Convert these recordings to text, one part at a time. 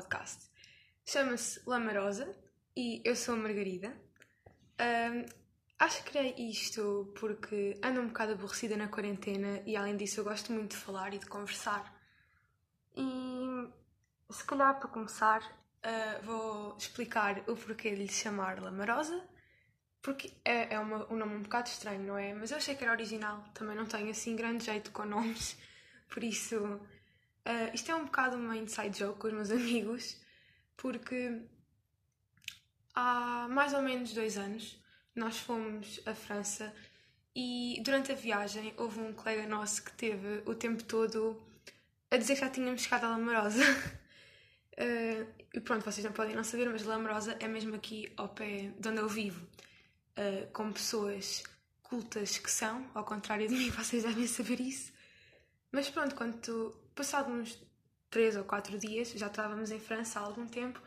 podcast. Chama-se Lamarosa e eu sou a Margarida. Um, acho que criei isto porque ando um bocado aborrecida na quarentena e além disso eu gosto muito de falar e de conversar. E se calhar para começar uh, vou explicar o porquê de lhe chamar Lamarosa. Porque é, é uma, um nome um bocado estranho, não é? Mas eu achei que era original. Também não tenho assim grande jeito com nomes. Por isso, uh, isto é um bocado uma inside joke com os meus amigos. Porque há mais ou menos dois anos nós fomos à França e durante a viagem houve um colega nosso que teve o tempo todo a dizer que já tínhamos chegado a Lamerosa. uh, e pronto, vocês não podem não saber, mas Lamerosa é mesmo aqui ao pé de onde eu vivo. Uh, com pessoas cultas que são, ao contrário de mim, vocês devem saber isso. Mas pronto, quando passado uns três ou quatro dias, já estávamos em França há algum tempo,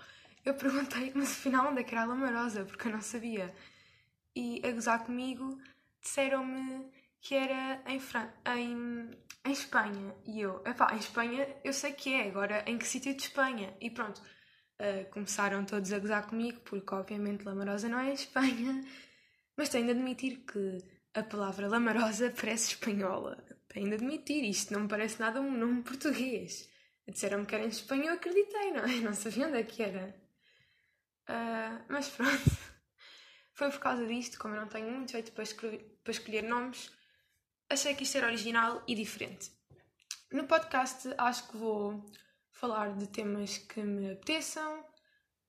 eu perguntei, mas afinal onde é que era a Lamarosa? Porque eu não sabia. E a gozar comigo, disseram-me que era em, Fran em, em Espanha. E eu, epá, em Espanha eu sei que é, agora em que sítio de Espanha? E pronto, uh, começaram todos a gozar comigo, porque obviamente Lamarosa não é em Espanha. Mas tenho de admitir que a palavra Lamarosa parece espanhola. Tenho de admitir, isto não me parece nada um nome português. Disseram-me que era em espanhol, eu acreditei, não, eu não sabia onde é que era. Uh, mas pronto, foi por causa disto, como eu não tenho muito jeito para, para escolher nomes, achei que isto era original e diferente. No podcast acho que vou falar de temas que me apeteçam,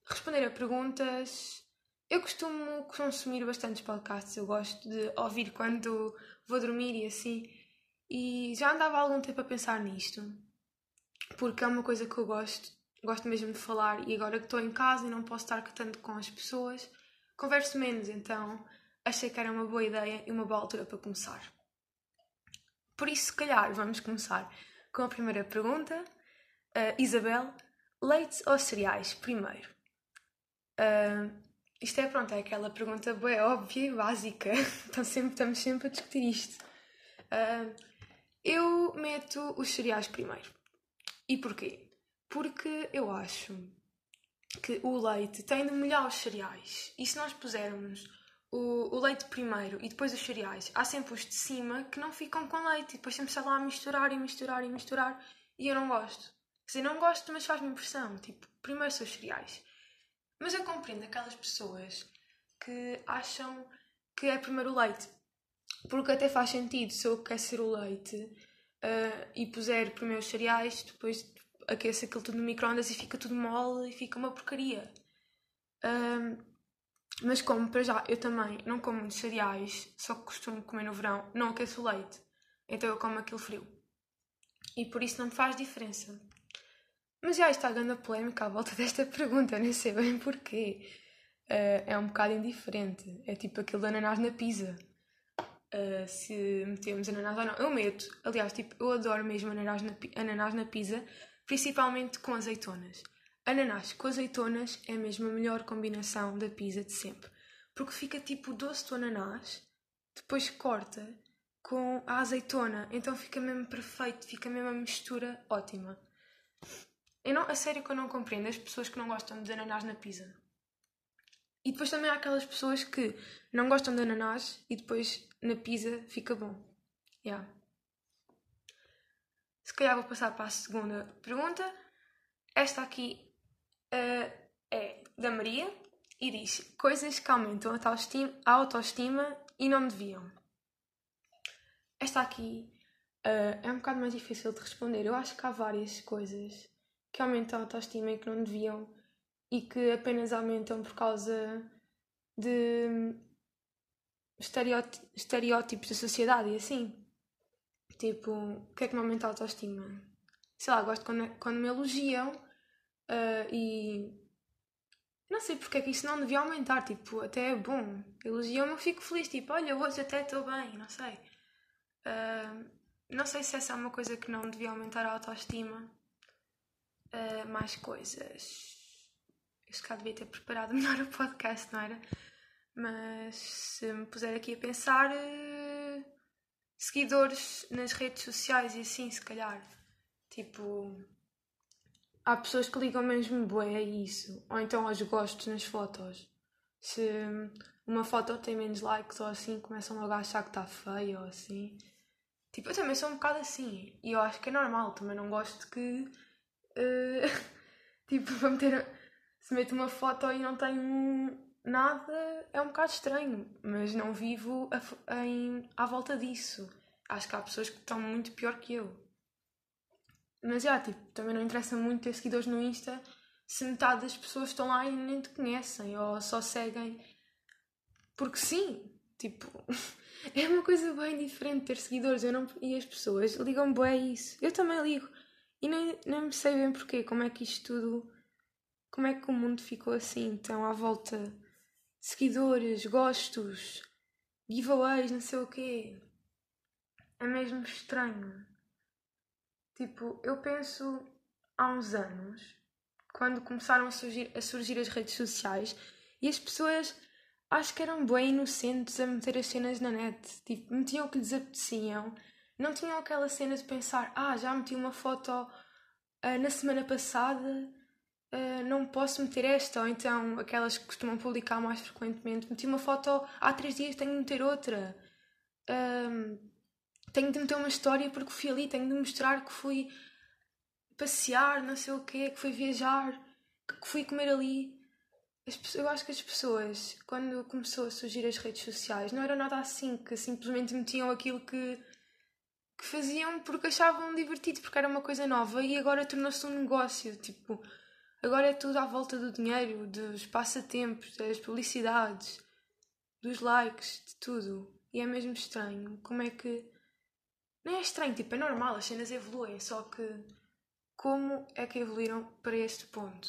responder a perguntas. Eu costumo consumir bastantes podcasts, eu gosto de ouvir quando vou dormir e assim. E já andava há algum tempo a pensar nisto, porque é uma coisa que eu gosto gosto mesmo de falar e agora que estou em casa e não posso estar tanto com as pessoas, converso menos, então achei que era uma boa ideia e uma boa altura para começar. Por isso, se calhar, vamos começar com a primeira pergunta. Uh, Isabel, leite ou cereais? Primeiro. Uh, isto é, pronto, é aquela pergunta boa, óbvia e básica. então sempre, estamos sempre a discutir isto. Uh, eu meto os cereais primeiro. E porquê? porque eu acho que o leite tem de molhar os cereais. E se nós pusermos o, o, leite primeiro e depois os cereais, há sempre os de cima que não ficam com leite e depois está lá a misturar e misturar e misturar e eu não gosto. Quer dizer, não gosto, mas faz-me impressão. Tipo, primeiro são os cereais. Mas eu compreendo aquelas pessoas que acham que é primeiro o leite. Porque até faz sentido se eu aquecer o leite uh, e puser primeiro os cereais, depois aquece aquilo tudo no microondas e fica tudo mole e fica uma porcaria. Um, mas como para já, eu também não como muitos cereais, só que costumo comer no verão, não aqueço o leite. Então eu como aquilo frio. E por isso não me faz diferença. Mas já está a grande polémica à volta desta pergunta, nem sei bem porquê. Uh, é um bocado indiferente. É tipo aquele ananás na pizza. Uh, se metemos ananás ou não. Eu meto. Aliás, tipo, eu adoro mesmo ananás na, ananás na pizza principalmente com azeitonas. Ananás com azeitonas é mesmo a melhor combinação da pizza de sempre, porque fica tipo o doce do ananás, depois corta com a azeitona, então fica mesmo perfeito, fica mesmo a mistura ótima. Eu não, a sério que eu não compreendo as pessoas que não gostam de ananás na pizza. E depois também há aquelas pessoas que não gostam de ananás e depois na pizza fica bom. Yeah. Se calhar vou passar para a segunda pergunta. Esta aqui uh, é da Maria e diz: Coisas que aumentam a autoestima, e não deviam. Esta aqui uh, é um bocado mais difícil de responder. Eu acho que há várias coisas que aumentam a autoestima e que não deviam e que apenas aumentam por causa de estereótipos da sociedade e assim. Tipo, o que é que me aumenta a autoestima? Sei lá, gosto quando, quando me elogiam uh, e. Não sei porque é que isso não devia aumentar. Tipo, até é bom. Elogiam-me, eu fico feliz. Tipo, olha, hoje até estou bem, não sei. Uh, não sei se essa é uma coisa que não devia aumentar a autoestima. Uh, mais coisas. Se calhar devia ter preparado melhor o podcast, não era? Mas se me puser aqui a pensar. Uh, seguidores nas redes sociais e assim, se calhar. Tipo, há pessoas que ligam mesmo bué a isso, ou então aos gostos nas fotos. Se uma foto tem menos likes ou assim, começam logo a achar que está feia ou assim. Tipo, eu também sou um bocado assim, e eu acho que é normal, também não gosto que. Uh, tipo, para meter. Se meto uma foto e não tenho nada, é um bocado estranho, mas não vivo a, em, à volta disso. Acho que há pessoas que estão muito pior que eu. Mas já, tipo, também não interessa muito ter seguidores no Insta se metade das pessoas estão lá e nem te conhecem ou só seguem porque sim. Tipo, é uma coisa bem diferente ter seguidores eu não, e as pessoas ligam bem a isso. Eu também ligo. E nem, nem sei bem porquê, como é que isto tudo. Como é que o mundo ficou assim, então à volta seguidores, gostos, giveaways, não sei o quê. É mesmo estranho. Tipo, eu penso há uns anos, quando começaram a surgir, a surgir as redes sociais, e as pessoas acho que eram bem inocentes a meter as cenas na net. Tipo, metiam o que lhes apeteciam. Não tinham aquela cena de pensar, ah, já meti uma foto uh, na semana passada uh, não posso meter esta, ou então aquelas que costumam publicar mais frequentemente, meti uma foto há três dias, tenho de meter outra. Tenho de meter uma história porque fui ali, tenho de mostrar que fui passear, não sei o quê, que fui viajar, que fui comer ali. Eu acho que as pessoas, quando começou a surgir as redes sociais, não era nada assim, que simplesmente metiam aquilo que, que faziam porque achavam divertido, porque era uma coisa nova e agora tornou-se um negócio. Tipo, Agora é tudo à volta do dinheiro, dos passatempos, das publicidades, dos likes, de tudo. E é mesmo estranho. Como é que. Nem é estranho, tipo, é normal, as cenas evoluem, só que. Como é que evoluíram para este ponto?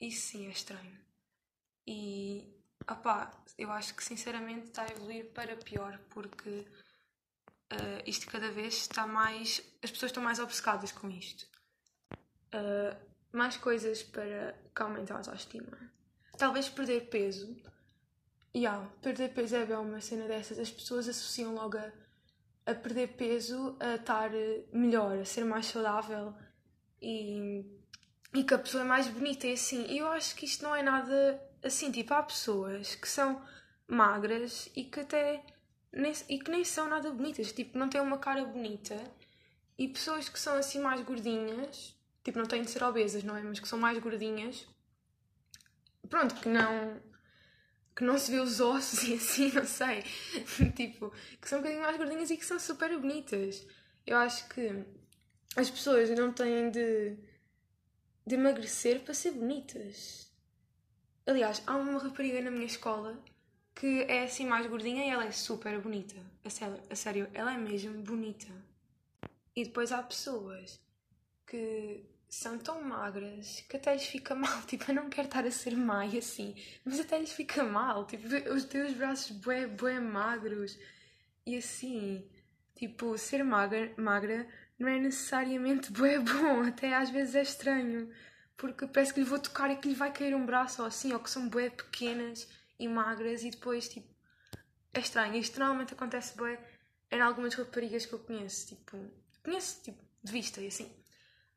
Isso sim é estranho. E. opá, eu acho que sinceramente está a evoluir para pior, porque. Uh, isto cada vez está mais. As pessoas estão mais obcecadas com isto. Uh, mais coisas para que aumentem a autoestima. Talvez perder peso. E yeah, perder peso é bem uma cena dessas. As pessoas associam logo a, a perder peso a estar melhor, a ser mais saudável e, e que a pessoa é mais bonita. E assim, eu acho que isto não é nada assim. Tipo, há pessoas que são magras e que até nem, e que nem são nada bonitas, tipo, não têm uma cara bonita. E pessoas que são assim mais gordinhas tipo, não têm de ser obesas, não é? Mas que são mais gordinhas. Pronto, que não. que não se vê os ossos e assim, não sei. tipo, que são um bocadinho mais gordinhas e que são super bonitas. Eu acho que as pessoas não têm de. de emagrecer para ser bonitas. Aliás, há uma rapariga na minha escola que é assim mais gordinha e ela é super bonita. A sério, a sério, ela é mesmo bonita. E depois há pessoas que são tão magras que até lhes fica mal. Tipo, eu não quero estar a ser má assim, mas até lhes fica mal. Tipo, os teus braços bué, bué magros. E assim, tipo, ser magra, magra não é necessariamente bué bom. Até às vezes é estranho. Porque parece que lhe vou tocar e que lhe vai cair um braço ou assim, ou que são bué pequenas e magras e depois, tipo, é estranho. Isto normalmente acontece bué em algumas raparigas que eu conheço. Tipo, conheço, tipo, de vista e assim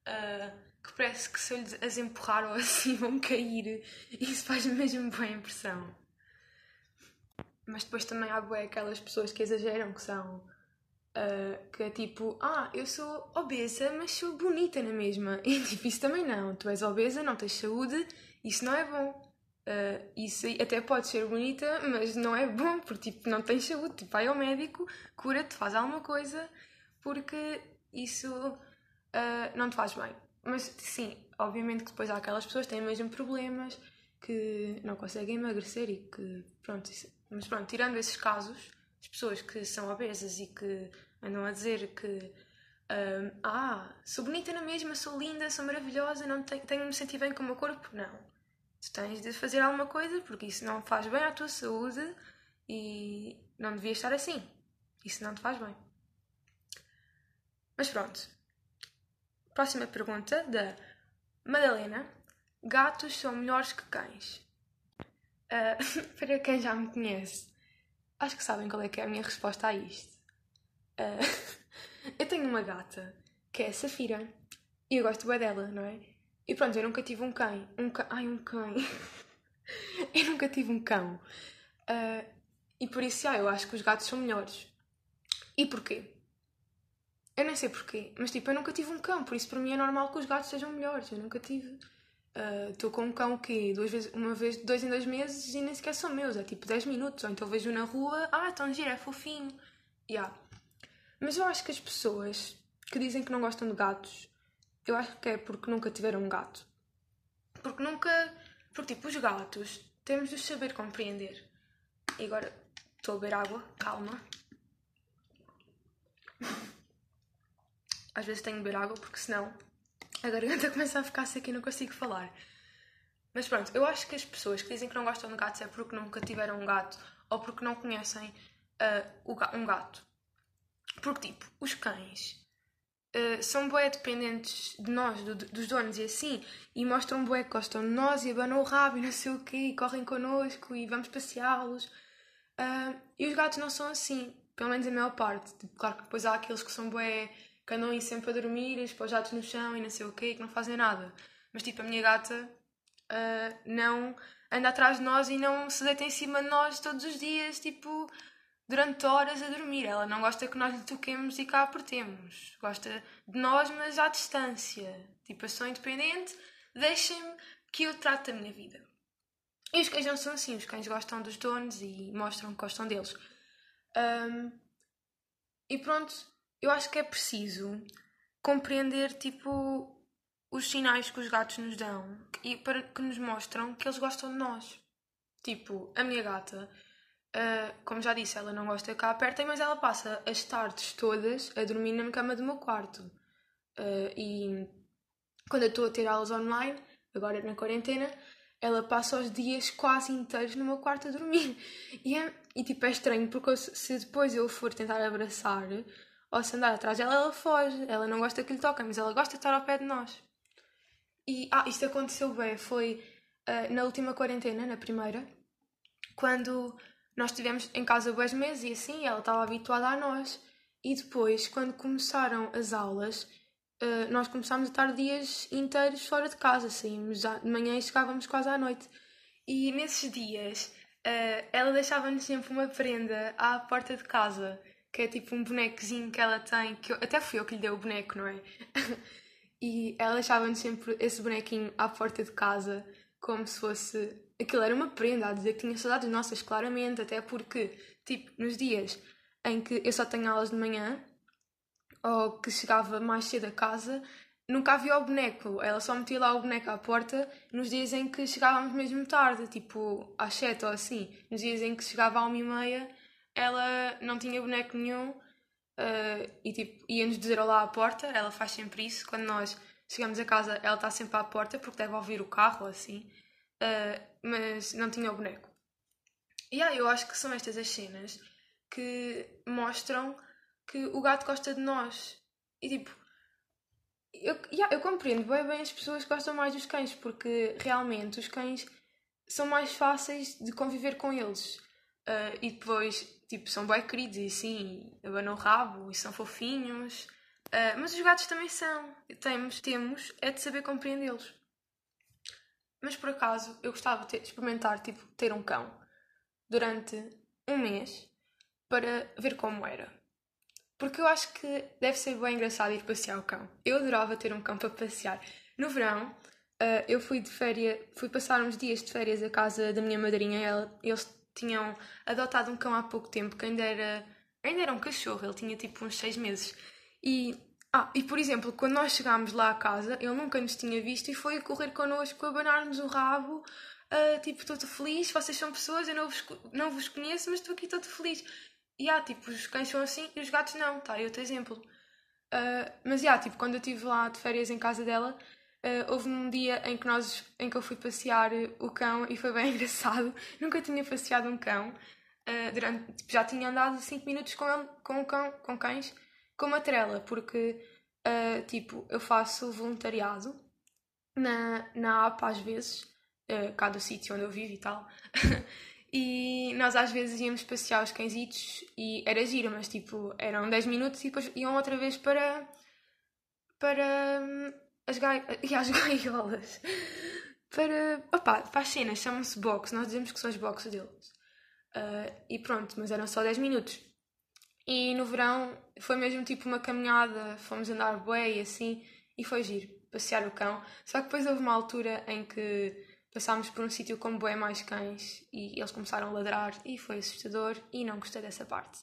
uh, que parece que se eu as empurrar ou assim vão cair. Isso faz-me mesmo boa impressão. Mas depois também há bué aquelas pessoas que exageram, que são. Uh, que é tipo, ah, eu sou obesa, mas sou bonita na mesma. E tipo, isso também não. Tu és obesa, não tens saúde, isso não é bom. Uh, isso até pode ser bonita, mas não é bom, porque tipo, não tens saúde. Tipo, vai ao médico, cura-te, faz alguma coisa, porque isso uh, não te faz bem. Mas sim, obviamente que depois há aquelas pessoas que têm mesmo problemas, que não conseguem emagrecer e que, pronto, isso, mas pronto, tirando esses casos, as pessoas que são obesas e que andam a dizer que um, ah, sou bonita na mesma, sou linda, sou maravilhosa, não tenho, tenho de me sentir bem com o meu corpo. Não. Tu tens de fazer alguma coisa porque isso não faz bem à tua saúde e não devias estar assim. Isso não te faz bem. Mas pronto, Próxima pergunta da Madalena. Gatos são melhores que cães? Uh, para quem já me conhece, acho que sabem qual é que é a minha resposta a isto. Uh, eu tenho uma gata que é a Safira e eu gosto bem dela, não é? E pronto, eu nunca tive um cão. Um cão. Ai, um cão. eu nunca tive um cão. Uh, e por isso, ah, eu acho que os gatos são melhores. E porquê? Eu nem sei porquê, mas tipo, eu nunca tive um cão, por isso para mim é normal que os gatos sejam melhores. Eu nunca tive. Estou uh, com um cão que duas vezes, uma vez dois em dois meses e nem sequer são meus, é tipo 10 minutos. Ou então vejo na rua, ah, tão giro, é fofinho. Yeah. Mas eu acho que as pessoas que dizem que não gostam de gatos, eu acho que é porque nunca tiveram um gato. Porque nunca. Porque tipo, os gatos temos de saber compreender. E agora estou a beber água, calma. Às vezes tenho de beber água porque senão a garganta começa a ficar seca e não consigo falar. Mas pronto, eu acho que as pessoas que dizem que não gostam de gatos é porque nunca tiveram um gato ou porque não conhecem uh, um gato. Porque, tipo, os cães uh, são bué dependentes de nós, do, dos donos e assim, e mostram bué que gostam de nós e abanam o rabo e não sei o quê, e correm connosco e vamos passeá-los. Uh, e os gatos não são assim, pelo menos a maior parte. Tipo, claro que depois há aqueles que são bué que andam aí sempre a dormir, espojados no chão e não sei o quê, que não fazem nada. Mas tipo, a minha gata uh, não anda atrás de nós e não se deita em cima de nós todos os dias, tipo, durante horas a dormir. Ela não gosta que nós lhe toquemos e cá apertemos. Gosta de nós, mas à distância. Tipo, eu sou independente, deixem-me que eu trate a minha vida. E os cães não são assim, os cães gostam dos donos e mostram que gostam deles. Um, e pronto, eu acho que é preciso compreender, tipo, os sinais que os gatos nos dão e para que nos mostram que eles gostam de nós. Tipo, a minha gata, uh, como já disse, ela não gosta a apertem, mas ela passa as tardes todas a dormir na cama do meu quarto. Uh, e quando eu estou a ter aulas online, agora na quarentena, ela passa os dias quase inteiros no meu quarto a dormir. E, é, e tipo, é estranho, porque se depois eu for tentar abraçar ou se andar atrás dela, ela foge. Ela não gosta que lhe toquem, mas ela gosta de estar ao pé de nós. E, ah, isto aconteceu bem. Foi uh, na última quarentena, na primeira, quando nós estivemos em casa dois meses e assim, ela estava habituada a nós. E depois, quando começaram as aulas, uh, nós começámos a estar dias inteiros fora de casa. Saímos de manhã e chegávamos quase à noite. E nesses dias, uh, ela deixava-nos sempre uma prenda à porta de casa que é tipo um bonecozinho que ela tem, que eu, até fui eu que lhe dei o boneco, não é? e ela deixava-nos sempre esse bonequinho à porta de casa, como se fosse. Aquilo era uma prenda, a dizer que tinha saudades nossas, claramente, até porque, tipo, nos dias em que eu só tenho aulas de manhã, ou que chegava mais cedo a casa, nunca havia o boneco. Ela só metia lá o boneco à porta nos dias em que chegávamos mesmo tarde, tipo às sete ou assim. Nos dias em que chegava à uma e meia, ela não tinha boneco nenhum uh, e tipo, ia-nos dizer olá à porta. Ela faz sempre isso. Quando nós chegamos a casa, ela está sempre à porta porque deve ouvir o carro assim. Uh, mas não tinha o boneco. E yeah, eu acho que são estas as cenas que mostram que o gato gosta de nós. E tipo, eu, yeah, eu compreendo bem, bem as pessoas que gostam mais dos cães, porque realmente os cães são mais fáceis de conviver com eles. Uh, e depois tipo, são bem queridos e assim, abanam o rabo e são fofinhos. Uh, mas os gatos também são. Temos, temos é de saber compreendê-los. Mas por acaso eu gostava de, experimentar tipo, ter um cão durante um mês para ver como era. Porque eu acho que deve ser bem engraçado ir passear o cão. Eu adorava ter um cão para passear. No verão, uh, eu fui de férias, fui passar uns dias de férias à casa da minha madrinha. Ela, eles tinham adotado um cão há pouco tempo que ainda era, ainda era um cachorro, ele tinha tipo uns seis meses. E, ah, e por exemplo, quando nós chegámos lá à casa, ele nunca nos tinha visto e foi correr connosco, abanar-nos o rabo, uh, tipo, todo feliz, vocês são pessoas, eu não vos, não vos conheço, mas estou aqui todo feliz. E ah, tipo, os cães são assim e os gatos não, tá? Outro exemplo. Uh, mas já, tipo, quando eu estive lá de férias em casa dela, Uh, houve um dia em que, nós, em que eu fui passear o cão e foi bem engraçado. Nunca tinha passeado um cão. Uh, durante, tipo, já tinha andado 5 minutos com, ele, com, cão, com cães com uma trela, porque uh, tipo, eu faço voluntariado na, na APA às vezes, uh, cá do sítio onde eu vivo e tal. e nós às vezes íamos passear os cãezitos e era giro, mas tipo, eram 10 minutos e depois iam outra vez para. para as, e às gaiolas para, opa, para as cenas, chamam-se box, nós dizemos que são as boxes deles. Uh, e pronto, mas eram só 10 minutos. E no verão foi mesmo tipo uma caminhada, fomos andar bué e assim, e foi giro, passear o cão. Só que depois houve uma altura em que passámos por um sítio com bué mais cães e eles começaram a ladrar e foi assustador e não gostei dessa parte.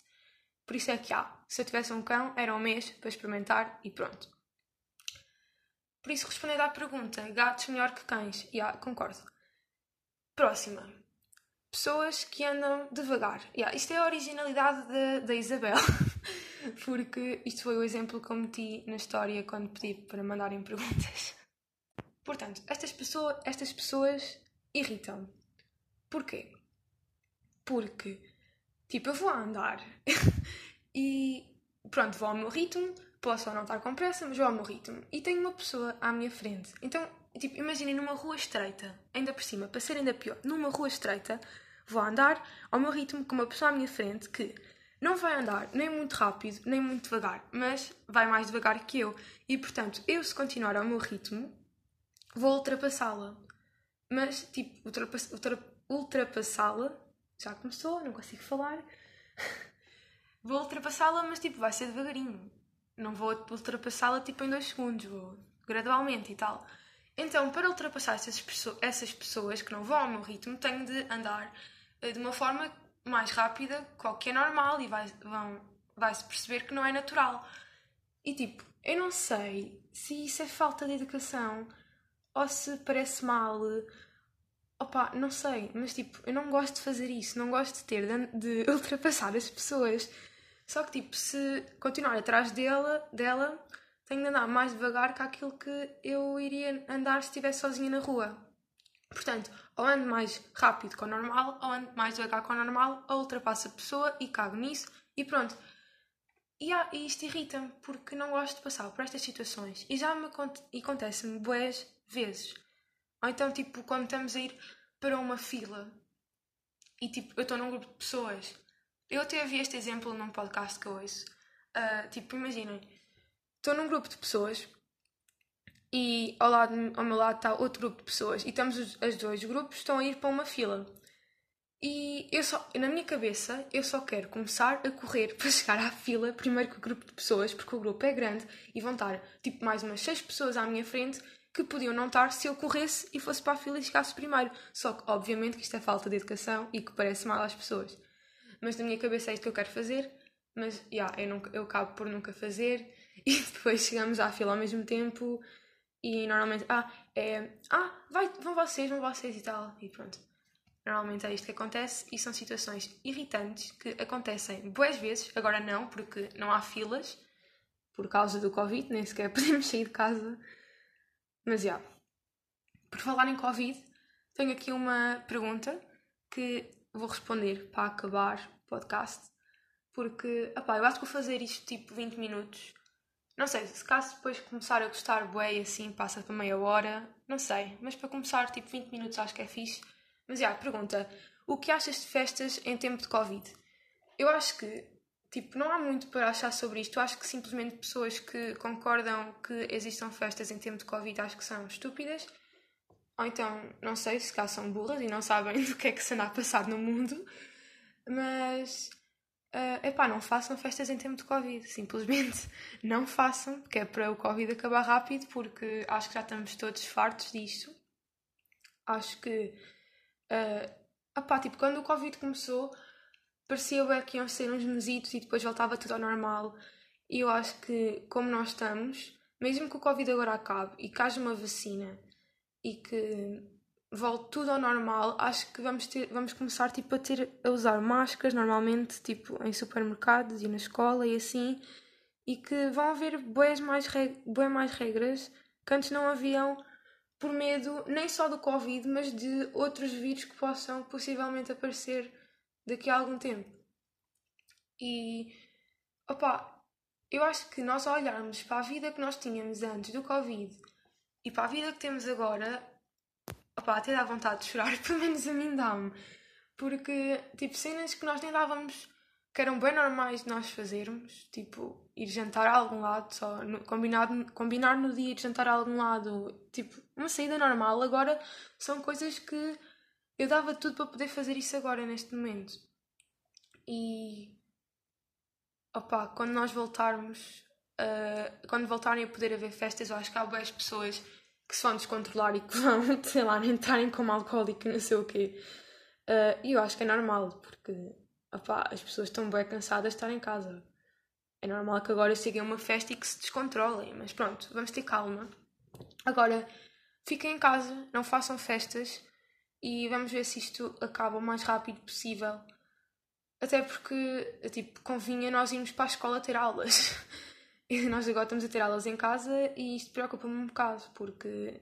Por isso é que há, se eu tivesse um cão, era um mês para experimentar e pronto. Por isso, respondendo à pergunta, gatos melhor que cães, yeah, concordo. Próxima. Pessoas que andam devagar. Yeah, isto é a originalidade da Isabel. Porque isto foi o exemplo que eu meti na história quando pedi para mandarem perguntas. Portanto, estas, pessoa, estas pessoas irritam. Porquê? Porque, tipo, eu vou andar e pronto, vou ao meu ritmo, posso ou não estar com pressa, mas vou ao meu ritmo. E tenho uma pessoa à minha frente. Então, tipo, imaginem numa rua estreita, ainda por cima, para ser ainda pior, numa rua estreita, vou andar ao meu ritmo com uma pessoa à minha frente que não vai andar nem muito rápido, nem muito devagar, mas vai mais devagar que eu. E portanto, eu se continuar ao meu ritmo, vou ultrapassá-la. Mas, tipo, ultrapass ultrapassá-la, já começou, não consigo falar. vou ultrapassá-la, mas tipo, vai ser devagarinho não vou ultrapassá-la tipo em dois segundos, vou gradualmente e tal. Então, para ultrapassar essas, essas pessoas que não vão ao meu ritmo, tenho de andar eh, de uma forma mais rápida, qual que é normal, e vai, vão, vai-se perceber que não é natural. E tipo, eu não sei se isso é falta de educação ou se parece mal. Opa, não sei, mas tipo, eu não gosto de fazer isso, não gosto de ter de, de ultrapassar as pessoas. Só que, tipo, se continuar atrás dela, dela, tenho de andar mais devagar que aquilo que eu iria andar se estivesse sozinha na rua. Portanto, ou ando mais rápido que o normal, ou ando mais devagar que o normal, ou ultrapasso a pessoa e cago nisso e pronto. E, ah, e isto irrita-me porque não gosto de passar por estas situações. E já me acontece-me boas vezes. Ou então, tipo, quando estamos a ir para uma fila e tipo, eu estou num grupo de pessoas eu até vi este exemplo num podcast que eu ouço. Uh, tipo, imaginem, estou num grupo de pessoas e ao, lado, ao meu lado está outro grupo de pessoas e estamos os, os dois grupos estão a ir para uma fila. E eu só, na minha cabeça, eu só quero começar a correr para chegar à fila primeiro que o grupo de pessoas, porque o grupo é grande e vão estar tipo mais umas seis pessoas à minha frente que podiam não estar se eu corresse e fosse para a fila e chegasse primeiro. Só que, obviamente, que isto é falta de educação e que parece mal às pessoas mas na minha cabeça é isto que eu quero fazer, mas yeah, eu, eu acabo por nunca fazer e depois chegamos à fila ao mesmo tempo e normalmente, ah, é, ah, vai, vão vocês, vão vocês e tal, e pronto. Normalmente é isto que acontece e são situações irritantes que acontecem boas vezes, agora não, porque não há filas por causa do Covid, nem sequer podemos sair de casa. Mas já. Yeah. Por falar em Covid, tenho aqui uma pergunta que vou responder para acabar o podcast, porque, opá, eu acho que vou fazer isto tipo 20 minutos. Não sei, se caso depois começar a gostar bué assim, passa para meia hora, não sei, mas para começar tipo 20 minutos acho que é fixe. Mas já, pergunta, o que achas de festas em tempo de Covid? Eu acho que, tipo, não há muito para achar sobre isto. Eu acho que simplesmente pessoas que concordam que existam festas em tempo de Covid acho que são estúpidas ou então, não sei se cá são burras e não sabem do que é que se anda a passar no mundo, mas uh, epá, não façam festas em tempo de Covid, simplesmente não façam, porque é para o Covid acabar rápido, porque acho que já estamos todos fartos disto. Acho que, uh, epá, tipo, quando o Covid começou, parecia bem que iam ser uns mesitos e depois voltava tudo ao normal. E eu acho que, como nós estamos, mesmo que o Covid agora acabe e que haja uma vacina e que volte tudo ao normal, acho que vamos, ter, vamos começar tipo, a ter a usar máscaras normalmente tipo, em supermercados e na escola e assim, e que vão haver boas mais, reg mais regras que antes não haviam por medo nem só do Covid, mas de outros vírus que possam possivelmente aparecer daqui a algum tempo. E opa, eu acho que nós olharmos para a vida que nós tínhamos antes do Covid e para a vida que temos agora, opá, até dá vontade de chorar, pelo menos a mim dá-me. Porque, tipo, cenas que nós nem dávamos que eram bem normais de nós fazermos, tipo, ir jantar a algum lado, só no, combinar, no dia de jantar a algum lado, tipo, uma saída normal. Agora são coisas que eu dava tudo para poder fazer isso agora, neste momento. E. Opá, quando nós voltarmos, uh, quando voltarem a poder haver festas, eu acho que há boas pessoas que se vão descontrolar e que vão, sei lá, entrarem como alcoólico, não sei o quê. Uh, e eu acho que é normal, porque opá, as pessoas estão bem cansadas de estar em casa. É normal que agora sigam uma festa e que se descontrolem, mas pronto, vamos ter calma. Agora, fiquem em casa, não façam festas e vamos ver se isto acaba o mais rápido possível. Até porque, tipo, convinha nós irmos para a escola ter aulas. Nós agora estamos a ter aulas em casa e isto preocupa-me um bocado, porque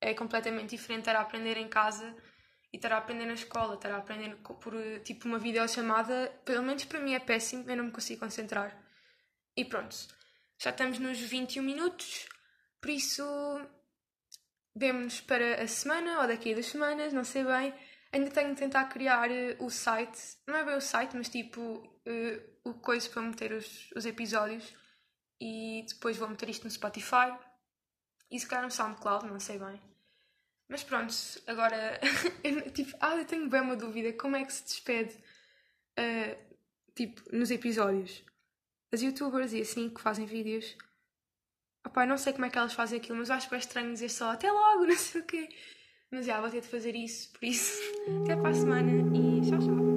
é completamente diferente estar a aprender em casa e estar a aprender na escola, estar a aprender por tipo uma videochamada, pelo menos para mim é péssimo, eu não me consigo concentrar. E pronto, já estamos nos 21 minutos, por isso vemo-nos para a semana ou daqui a duas semanas, não sei bem. Ainda tenho de tentar criar uh, o site, não é bem o site, mas tipo uh, o coisa para meter os, os episódios e depois vou meter isto no Spotify e se calhar no SoundCloud, não sei bem. Mas pronto, agora, tipo, ah, eu tenho bem uma dúvida, como é que se despede, uh, tipo, nos episódios? As youtubers e assim, que fazem vídeos, opá, não sei como é que elas fazem aquilo, mas acho que é estranho dizer só até logo, não sei o quê. Mas já, vou ter de fazer isso, por isso, até para a semana e tchau, tchau.